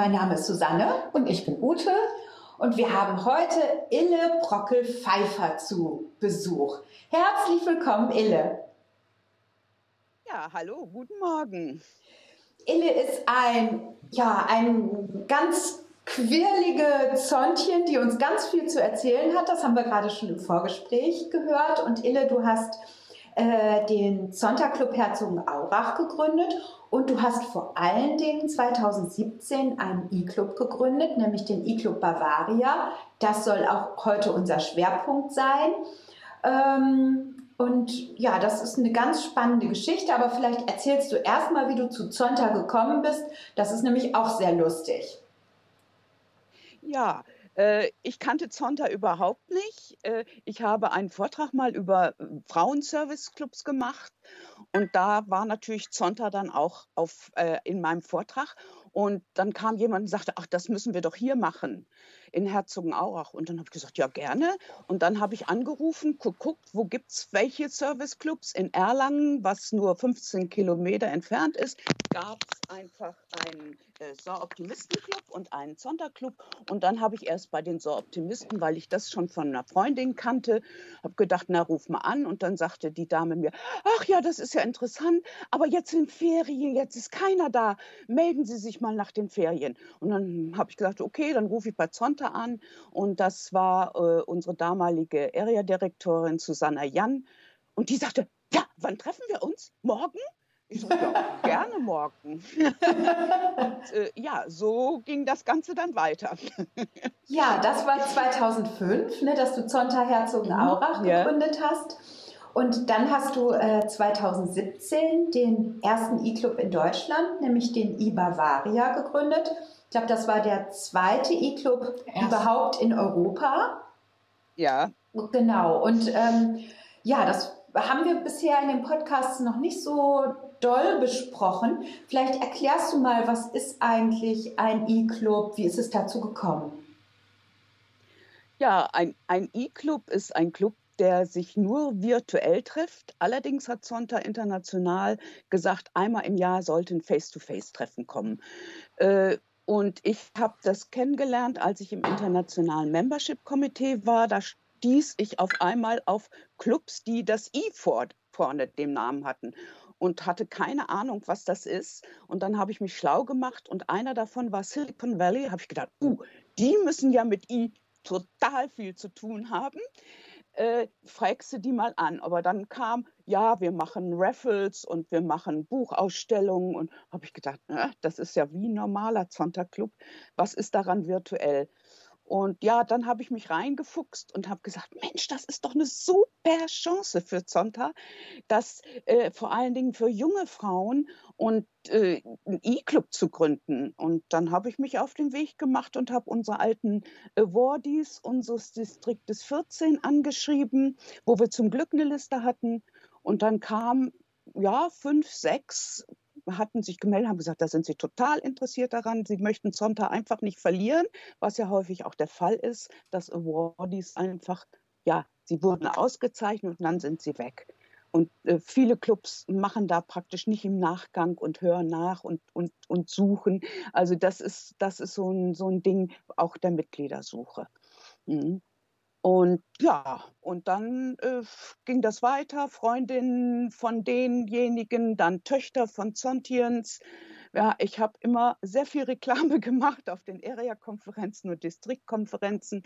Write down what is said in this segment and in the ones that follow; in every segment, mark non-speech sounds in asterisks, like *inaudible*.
Mein Name ist Susanne und ich bin Ute und wir haben heute Ille Brockel-Pfeiffer zu Besuch. Herzlich willkommen, Ille. Ja, hallo, guten Morgen. Ille ist ein, ja, ein ganz quirlige Zontchen, die uns ganz viel zu erzählen hat. Das haben wir gerade schon im Vorgespräch gehört. Und Ille, du hast äh, den Sonntagclub Herzogenaurach gegründet und du hast vor allen Dingen 2017 einen E-Club gegründet, nämlich den E-Club Bavaria. Das soll auch heute unser Schwerpunkt sein. Ähm, und ja, das ist eine ganz spannende Geschichte, aber vielleicht erzählst du erstmal, wie du zu Zonta gekommen bist. Das ist nämlich auch sehr lustig. Ja, ich kannte Zonta überhaupt nicht. Äh, ich habe einen Vortrag mal über äh, Frauenservice-Clubs gemacht und da war natürlich Zonta dann auch auf, in meinem Vortrag. Und dann kam jemand und sagte, ach, das müssen wir doch hier machen in Herzogenaurach. Und dann habe ich gesagt, ja, gerne. Und dann habe ich angerufen, geguckt, wo gibt es welche Serviceclubs in Erlangen, was nur 15 Kilometer entfernt ist, gab es einfach einen äh, Saar-Optimisten-Club und einen Sonderclub. Und dann habe ich erst bei den Saar-Optimisten, weil ich das schon von einer Freundin kannte, habe gedacht, na, ruf mal an. Und dann sagte die Dame mir, ach ja, das ist ja interessant, aber jetzt sind Ferien, jetzt ist keiner da. Melden Sie sich mal nach den Ferien. Und dann habe ich gesagt, okay, dann rufe ich bei Zonta an und das war äh, unsere damalige Area-Direktorin Susanna Jan und die sagte, ja, wann treffen wir uns? Morgen? Ich so, ja, *laughs* gerne morgen. und, äh, ja, so ging das Ganze dann weiter. *laughs* ja, das war 2005, ne, dass du Zonta Herzogenaurach mhm, gegründet ja. hast. Und dann hast du äh, 2017 den ersten E-Club in Deutschland, nämlich den e-Bavaria gegründet. Ich glaube, das war der zweite E-Club überhaupt in Europa. Ja. Genau. Und ähm, ja, das haben wir bisher in den Podcasts noch nicht so doll besprochen. Vielleicht erklärst du mal, was ist eigentlich ein E-Club? Wie ist es dazu gekommen? Ja, ein, ein E-Club ist ein Club, der sich nur virtuell trifft. Allerdings hat Zonta International gesagt, einmal im Jahr sollten Face-to-Face-Treffen kommen. Äh, und ich habe das kennengelernt, als ich im internationalen Membership Komitee war. Da stieß ich auf einmal auf Clubs, die das I vorne dem Namen hatten und hatte keine Ahnung, was das ist. Und dann habe ich mich schlau gemacht und einer davon war Silicon Valley. Habe ich gedacht, uh, die müssen ja mit I total viel zu tun haben äh, fragst du die mal an. Aber dann kam, ja, wir machen Raffles und wir machen Buchausstellungen. Und habe ich gedacht, äh, das ist ja wie ein normaler Zonterclub. Was ist daran virtuell? Und ja, dann habe ich mich reingefuchst und habe gesagt, Mensch, das ist doch eine super Chance für Zonta, das äh, vor allen Dingen für junge Frauen und äh, einen E-Club zu gründen. Und dann habe ich mich auf den Weg gemacht und habe unsere alten Awardees unseres Distriktes 14 angeschrieben, wo wir zum Glück eine Liste hatten. Und dann kam ja, fünf, sechs hatten sich gemeldet, haben gesagt, da sind sie total interessiert daran. Sie möchten Zonta einfach nicht verlieren, was ja häufig auch der Fall ist, dass Awardees einfach, ja, sie wurden ausgezeichnet und dann sind sie weg. Und äh, viele Clubs machen da praktisch nicht im Nachgang und hören nach und, und, und suchen. Also das ist, das ist so ein, so ein Ding auch der Mitgliedersuche. Mhm. Und ja, und dann äh, ging das weiter. Freundinnen von denjenigen, dann Töchter von Zontiens. Ja, ich habe immer sehr viel Reklame *laughs* gemacht auf den Area-Konferenzen und Distriktkonferenzen.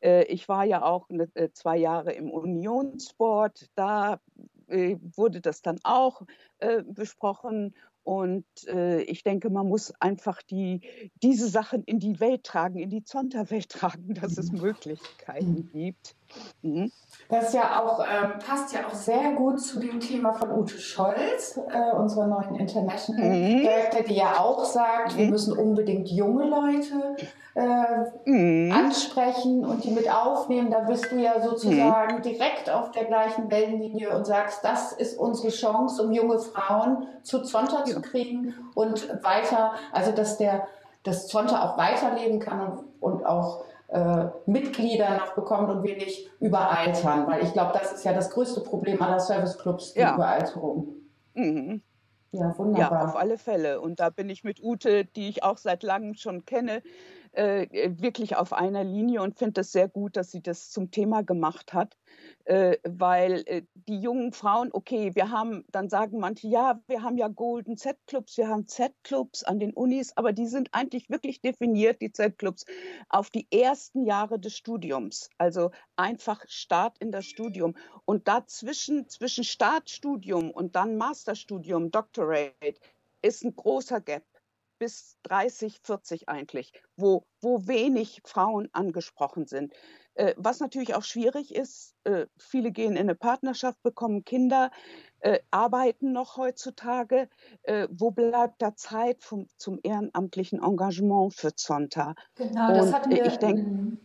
Äh, ich war ja auch ne, äh, zwei Jahre im Unionssport. Da äh, wurde das dann auch äh, besprochen. Und äh, ich denke, man muss einfach die, diese Sachen in die Welt tragen, in die Zonta-Welt *laughs* tragen, dass es mhm. Möglichkeiten mhm. gibt. Mhm. Das ja auch, ähm, passt ja auch sehr gut zu dem Thema von Ute Scholz, äh, unserer neuen International mhm. Director, die ja auch sagt, wir mhm. müssen unbedingt junge Leute äh, mhm. ansprechen und die mit aufnehmen. Da bist du ja sozusagen mhm. direkt auf der gleichen Wellenlinie und sagst, das ist unsere Chance, um junge Frauen zu Zonta zu kriegen und weiter, also dass der das Zonta auch weiterleben kann und, und auch äh, Mitglieder noch bekommt und wir nicht überaltern. Weil ich glaube, das ist ja das größte Problem aller Serviceclubs, die ja. Überalterung. Mhm. Ja, wunderbar. Ja, auf alle Fälle. Und da bin ich mit Ute, die ich auch seit langem schon kenne, äh, wirklich auf einer Linie und finde es sehr gut, dass sie das zum Thema gemacht hat, äh, weil äh, die jungen Frauen, okay, wir haben, dann sagen manche, ja, wir haben ja Golden Z-Clubs, wir haben Z-Clubs an den Unis, aber die sind eigentlich wirklich definiert, die Z-Clubs, auf die ersten Jahre des Studiums, also einfach Start in das Studium. Und dazwischen, zwischen Startstudium und dann Masterstudium, Doctorate, ist ein großer Gap bis 30, 40 eigentlich, wo, wo wenig Frauen angesprochen sind. Äh, was natürlich auch schwierig ist, äh, viele gehen in eine Partnerschaft, bekommen Kinder, äh, arbeiten noch heutzutage. Äh, wo bleibt da Zeit vom, zum ehrenamtlichen Engagement für Zonta? Genau, das hatten wir. Ich denke, mhm.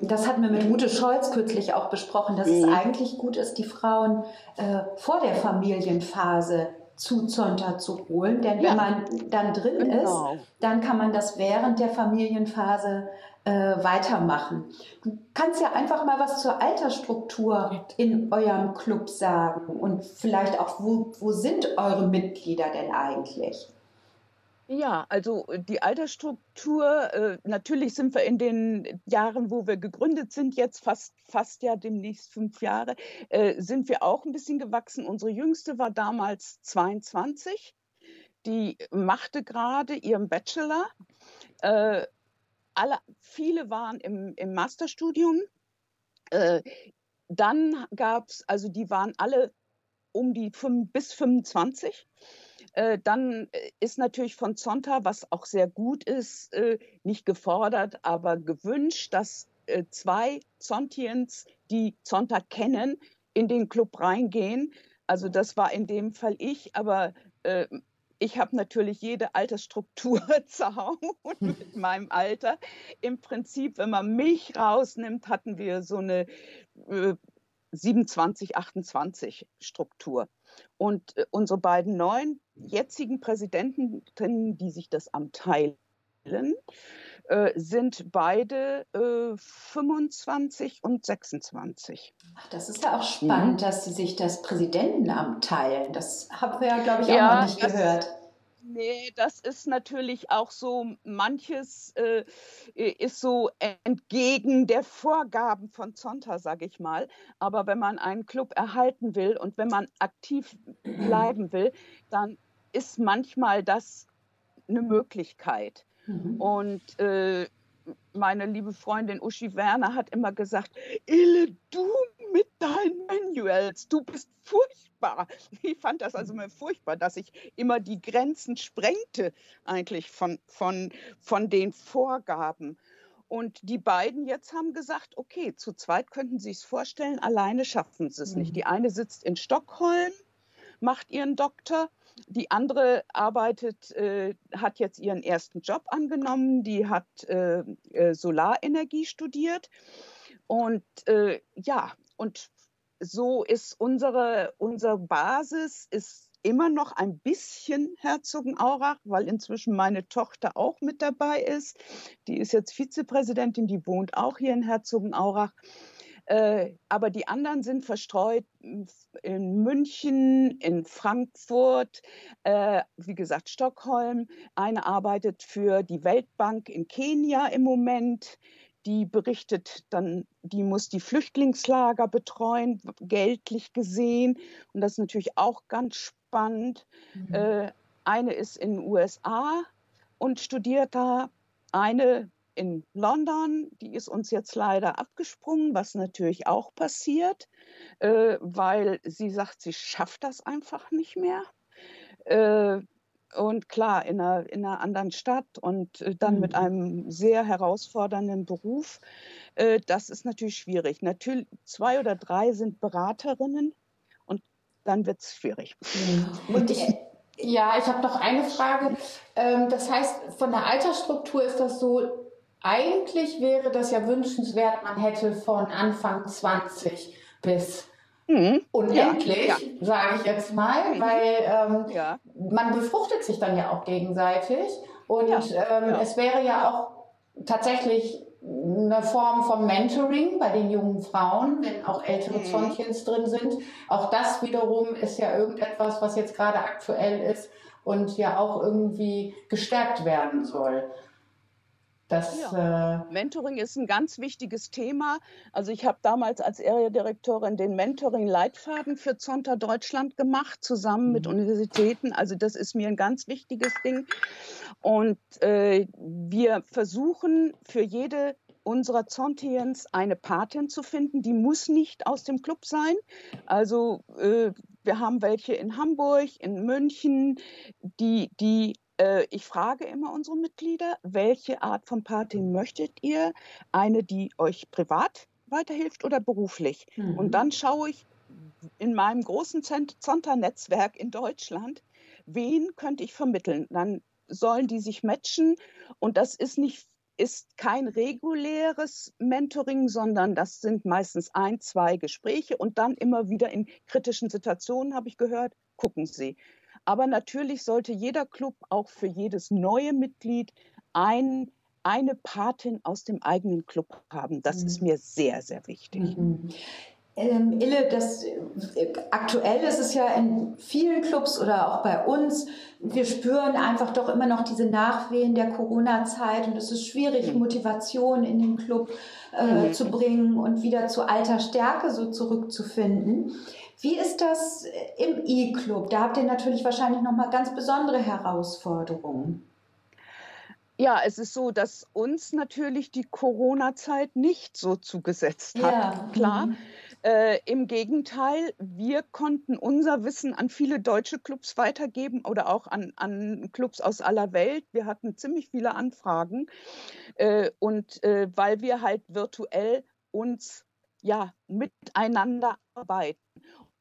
das hatten wir mit Ute Scholz kürzlich auch besprochen, dass mhm. es eigentlich gut ist, die Frauen äh, vor der Familienphase zu Zonta zu holen. Denn ja. wenn man dann drin genau. ist, dann kann man das während der Familienphase äh, weitermachen. Du kannst ja einfach mal was zur Altersstruktur in eurem Club sagen und vielleicht auch, wo, wo sind eure Mitglieder denn eigentlich? Ja, also äh, die Altersstruktur, äh, natürlich sind wir in den Jahren, wo wir gegründet sind, jetzt fast, fast ja demnächst fünf Jahre, äh, sind wir auch ein bisschen gewachsen. Unsere jüngste war damals 22. Die machte gerade ihren Bachelor. Alle, viele waren im, im Masterstudium. Dann gab es, also die waren alle um die fünf, bis 25. Äh, dann äh, ist natürlich von Zonta, was auch sehr gut ist, äh, nicht gefordert, aber gewünscht, dass zwei Zontiens, die Zonta kennen, in den Club reingehen. Also das war in dem Fall ich, aber äh, ich habe natürlich jede Altersstruktur *laughs* zu Hause *laughs* mit *laughs* meinem Alter. Im Prinzip, wenn man mich rausnimmt, hatten wir so eine äh, 27, 28 Struktur. Und äh, unsere beiden neuen jetzigen Präsidenten, die sich das Amt teilen, äh, sind beide äh, 25 und 26. Ach, das ist ja auch spannend, mhm. dass sie sich das Präsidentenamt teilen. Das haben wir ja, glaube ich, auch ja, noch nicht gehört. Nee, das ist natürlich auch so, manches äh, ist so entgegen der Vorgaben von Zonta, sage ich mal. Aber wenn man einen Club erhalten will und wenn man aktiv bleiben will, dann ist manchmal das eine Möglichkeit. Mhm. Und äh, meine liebe Freundin Uschi Werner hat immer gesagt, Ille, du mit deinen Manuals, du bist furchtbar. Ich fand das also immer furchtbar, dass ich immer die Grenzen sprengte eigentlich von, von, von den Vorgaben. Und die beiden jetzt haben gesagt, okay, zu zweit könnten sie es vorstellen, alleine schaffen sie es mhm. nicht. Die eine sitzt in Stockholm, macht ihren Doktor die andere arbeitet, äh, hat jetzt ihren ersten Job angenommen, die hat äh, äh, Solarenergie studiert. Und äh, ja, und so ist unsere, unsere Basis ist immer noch ein bisschen Herzogenaurach, weil inzwischen meine Tochter auch mit dabei ist. Die ist jetzt Vizepräsidentin, die wohnt auch hier in Herzogenaurach. Äh, aber die anderen sind verstreut in München, in Frankfurt, äh, wie gesagt Stockholm. Eine arbeitet für die Weltbank in Kenia im Moment. Die berichtet dann, die muss die Flüchtlingslager betreuen, geltlich gesehen. Und das ist natürlich auch ganz spannend. Mhm. Äh, eine ist in den USA und studiert da. Eine in London, die ist uns jetzt leider abgesprungen, was natürlich auch passiert, äh, weil sie sagt, sie schafft das einfach nicht mehr. Äh, und klar, in einer, in einer anderen Stadt und äh, dann mhm. mit einem sehr herausfordernden Beruf, äh, das ist natürlich schwierig. Natürlich, zwei oder drei sind Beraterinnen und dann wird es schwierig. Mhm. Und ich, ja, ich habe noch eine Frage. Ähm, das heißt, von der Altersstruktur ist das so, eigentlich wäre das ja wünschenswert, man hätte von Anfang 20 bis mhm. unendlich, ja, ja. sage ich jetzt mal, mhm. weil ähm, ja. man befruchtet sich dann ja auch gegenseitig und ähm, es wäre ja auch tatsächlich eine Form von Mentoring bei den jungen Frauen, wenn auch ältere mhm. drin sind. Auch das wiederum ist ja irgendetwas, was jetzt gerade aktuell ist, und ja auch irgendwie gestärkt werden soll. Das, ja. äh Mentoring ist ein ganz wichtiges Thema. Also ich habe damals als Area-Direktorin den Mentoring-Leitfaden für Zonta Deutschland gemacht, zusammen mhm. mit Universitäten. Also das ist mir ein ganz wichtiges Ding. Und äh, wir versuchen für jede unserer Zontiens eine Patin zu finden. Die muss nicht aus dem Club sein. Also äh, wir haben welche in Hamburg, in München, die, die ich frage immer unsere Mitglieder, welche Art von Party möchtet ihr? Eine, die euch privat weiterhilft oder beruflich? Mhm. Und dann schaue ich in meinem großen Zonta-Netzwerk in Deutschland, wen könnte ich vermitteln? Dann sollen die sich matchen und das ist nicht ist kein reguläres Mentoring, sondern das sind meistens ein, zwei Gespräche und dann immer wieder in kritischen Situationen, habe ich gehört, gucken Sie. Aber natürlich sollte jeder Club auch für jedes neue Mitglied ein, eine Patin aus dem eigenen Club haben. Das mhm. ist mir sehr, sehr wichtig. Mhm. Ähm, Ille, das, äh, aktuell ist es ja in vielen Clubs oder auch bei uns, wir spüren einfach doch immer noch diese Nachwehen der Corona-Zeit und es ist schwierig, mhm. Motivation in den Club äh, mhm. zu bringen und wieder zu alter Stärke so zurückzufinden. Wie ist das im E-Club? Da habt ihr natürlich wahrscheinlich nochmal ganz besondere Herausforderungen. Ja, es ist so, dass uns natürlich die Corona-Zeit nicht so zugesetzt hat. Ja. Klar. Mhm. Äh, Im Gegenteil, wir konnten unser Wissen an viele deutsche Clubs weitergeben oder auch an, an Clubs aus aller Welt. Wir hatten ziemlich viele Anfragen. Äh, und äh, weil wir halt virtuell uns ja miteinander arbeiten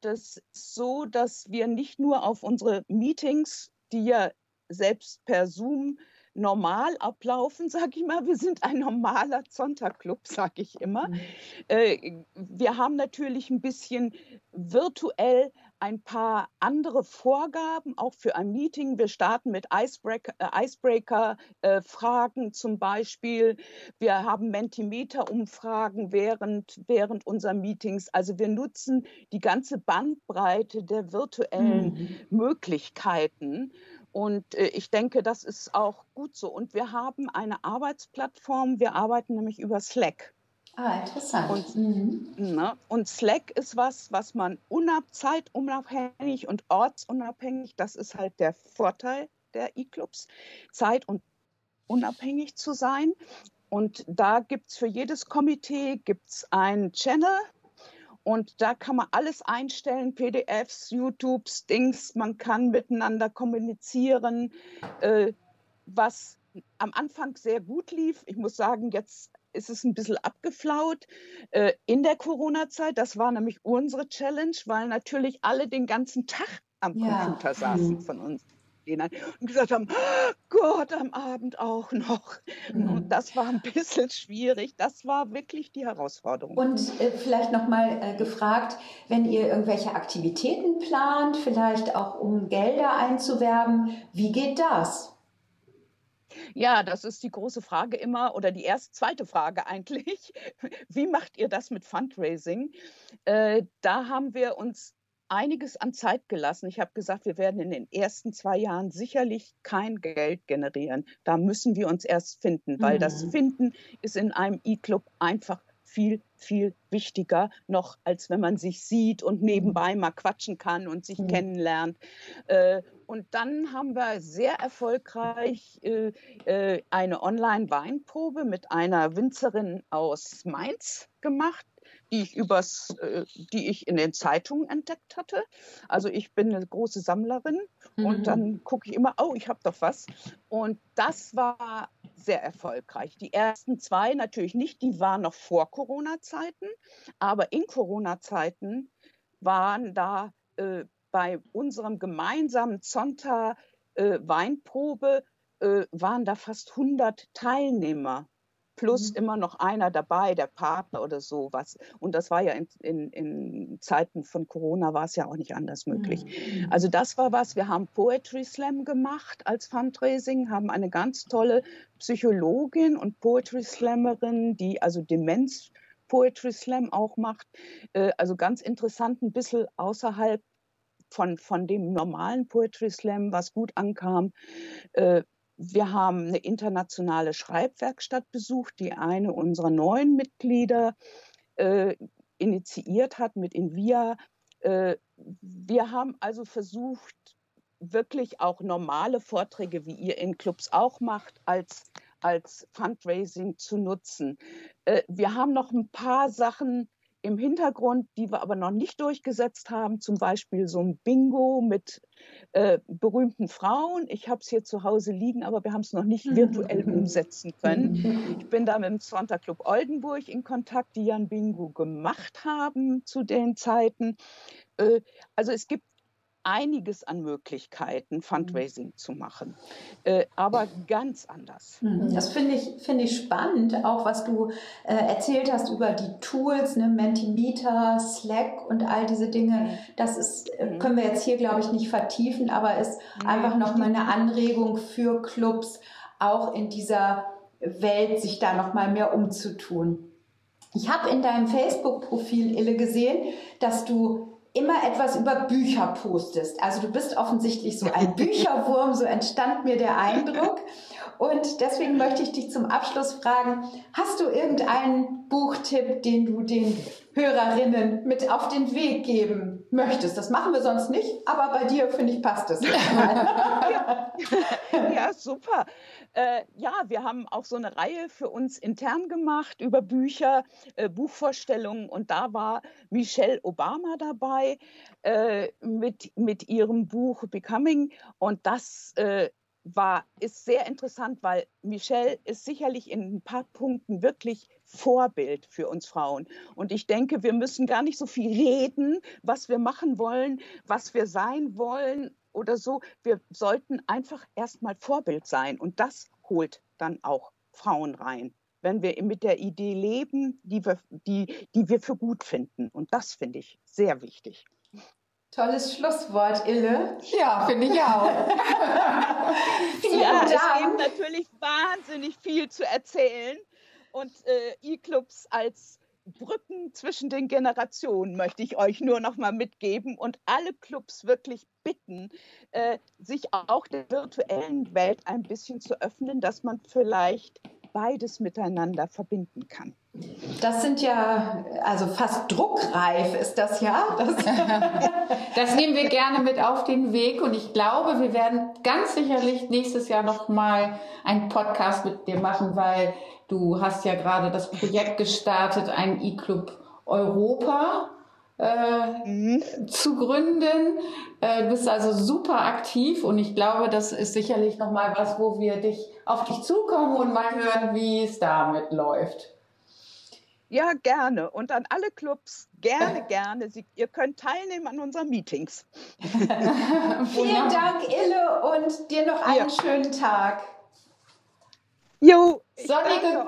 das ist so, dass wir nicht nur auf unsere Meetings, die ja selbst per Zoom normal ablaufen, *laughs* sage ich mal. Wir sind ein normaler Zonta-Club, sage ich immer. Mhm. Äh, wir haben natürlich ein bisschen virtuell ein paar andere Vorgaben, auch für ein Meeting. Wir starten mit Icebreaker-Fragen Icebreaker, äh, zum Beispiel. Wir haben Mentimeter-Umfragen während, während unserer Meetings. Also wir nutzen die ganze Bandbreite der virtuellen mhm. Möglichkeiten. Und äh, ich denke, das ist auch gut so. Und wir haben eine Arbeitsplattform. Wir arbeiten nämlich über Slack. Ah, interessant. Und, mhm. ne, und Slack ist was, was man unab zeitunabhängig und ortsunabhängig, das ist halt der Vorteil der E-Clubs, zeit- und unabhängig zu sein. Und da gibt es für jedes Komitee gibt's einen Channel, und da kann man alles einstellen, PDFs, YouTubes, Dings, man kann miteinander kommunizieren, äh, was am Anfang sehr gut lief. Ich muss sagen, jetzt ist es ein bisschen abgeflaut äh, in der Corona-Zeit. Das war nämlich unsere Challenge, weil natürlich alle den ganzen Tag am ja. Computer saßen mhm. von uns gehen und gesagt haben, oh Gott, am Abend auch noch. Mhm. Und das war ein bisschen schwierig. Das war wirklich die Herausforderung. Und äh, vielleicht nochmal äh, gefragt, wenn ihr irgendwelche Aktivitäten plant, vielleicht auch um Gelder einzuwerben, wie geht das? Ja, das ist die große Frage immer oder die erste, zweite Frage eigentlich. *laughs* Wie macht ihr das mit Fundraising? Äh, da haben wir uns einiges an Zeit gelassen. Ich habe gesagt, wir werden in den ersten zwei Jahren sicherlich kein Geld generieren. Da müssen wir uns erst finden, weil mhm. das Finden ist in einem E-Club einfach viel, viel wichtiger noch, als wenn man sich sieht und nebenbei mal quatschen kann und sich mhm. kennenlernt. Äh, und dann haben wir sehr erfolgreich äh, äh, eine Online-Weinprobe mit einer Winzerin aus Mainz gemacht die ich übers, äh, die ich in den Zeitungen entdeckt hatte. Also ich bin eine große Sammlerin mhm. und dann gucke ich immer, oh, ich habe doch was. Und das war sehr erfolgreich. Die ersten zwei natürlich nicht, die waren noch vor Corona-Zeiten, aber in Corona-Zeiten waren da äh, bei unserem gemeinsamen Zonta äh, Weinprobe äh, waren da fast 100 Teilnehmer plus mhm. immer noch einer dabei, der Partner oder sowas. Und das war ja in, in, in Zeiten von Corona war es ja auch nicht anders möglich. Mhm. Also das war was. Wir haben Poetry Slam gemacht als Fundraising, haben eine ganz tolle Psychologin und Poetry Slammerin, die also Demenz Poetry Slam auch macht. Äh, also ganz interessant, ein bisschen außerhalb von, von dem normalen Poetry Slam, was gut ankam. Äh, wir haben eine internationale Schreibwerkstatt besucht, die eine unserer neuen Mitglieder äh, initiiert hat mit Invia. Äh, wir haben also versucht, wirklich auch normale Vorträge, wie ihr in Clubs auch macht, als, als Fundraising zu nutzen. Äh, wir haben noch ein paar Sachen im Hintergrund, die wir aber noch nicht durchgesetzt haben, zum Beispiel so ein Bingo mit äh, berühmten Frauen. Ich habe es hier zu Hause liegen, aber wir haben es noch nicht virtuell *laughs* umsetzen können. Ich bin da mit dem Sonntag Club Oldenburg in Kontakt, die ja ein Bingo gemacht haben zu den Zeiten. Äh, also es gibt einiges an Möglichkeiten, mhm. Fundraising zu machen, äh, aber ganz anders. Mhm. Das finde ich, finde ich spannend, auch was du äh, erzählt hast über die Tools, ne, Mentimeter, Slack und all diese Dinge. Mhm. Das ist, äh, können wir jetzt hier, glaube ich, nicht vertiefen, aber ist einfach nochmal eine Anregung für Clubs, auch in dieser Welt sich da nochmal mehr umzutun. Ich habe in deinem Facebook-Profil, Ille, gesehen, dass du immer etwas über Bücher postest. Also du bist offensichtlich so ein *laughs* Bücherwurm, so entstand mir der Eindruck. Und deswegen möchte ich dich zum Abschluss fragen, hast du irgendeinen Buchtipp, den du den Hörerinnen mit auf den Weg geben möchtest? Das machen wir sonst nicht, aber bei dir, finde ich, passt es. *laughs* ja. super. Äh, ja, wir haben auch so eine Reihe für uns intern gemacht über Bücher, äh, Buchvorstellungen und da war Michelle Obama dabei äh, mit, mit ihrem Buch Becoming und das äh, war, ist sehr interessant, weil Michelle ist sicherlich in ein paar Punkten wirklich Vorbild für uns Frauen. Und ich denke, wir müssen gar nicht so viel reden, was wir machen wollen, was wir sein wollen oder so. Wir sollten einfach erstmal Vorbild sein. Und das holt dann auch Frauen rein, wenn wir mit der Idee leben, die wir, die, die wir für gut finden. Und das finde ich sehr wichtig. Tolles Schlusswort, Ille. Ja, finde ich auch. *laughs* Vielen ja, Dank. Es gibt natürlich wahnsinnig viel zu erzählen. Und äh, E-Clubs als Brücken zwischen den Generationen möchte ich euch nur noch mal mitgeben und alle Clubs wirklich bitten, äh, sich auch der virtuellen Welt ein bisschen zu öffnen, dass man vielleicht beides miteinander verbinden kann. Das sind ja, also fast druckreif ist das ja. Das, *laughs* das, nehmen wir gerne mit auf den Weg und ich glaube, wir werden ganz sicherlich nächstes Jahr noch mal einen Podcast mit dir machen, weil du hast ja gerade das Projekt gestartet, ein E-Club Europa äh, mhm. zu gründen. Äh, du bist also super aktiv und ich glaube, das ist sicherlich noch mal was, wo wir dich auf dich zukommen und mal hören, wie es damit läuft. Ja, gerne. Und an alle Clubs, gerne, *laughs* gerne. Sie, ihr könnt teilnehmen an unseren Meetings. *laughs* Vielen Dank, Ille, und dir noch einen ja. schönen Tag. Jo, sonnige,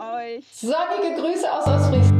sonnige Grüße aus Ostfriesland.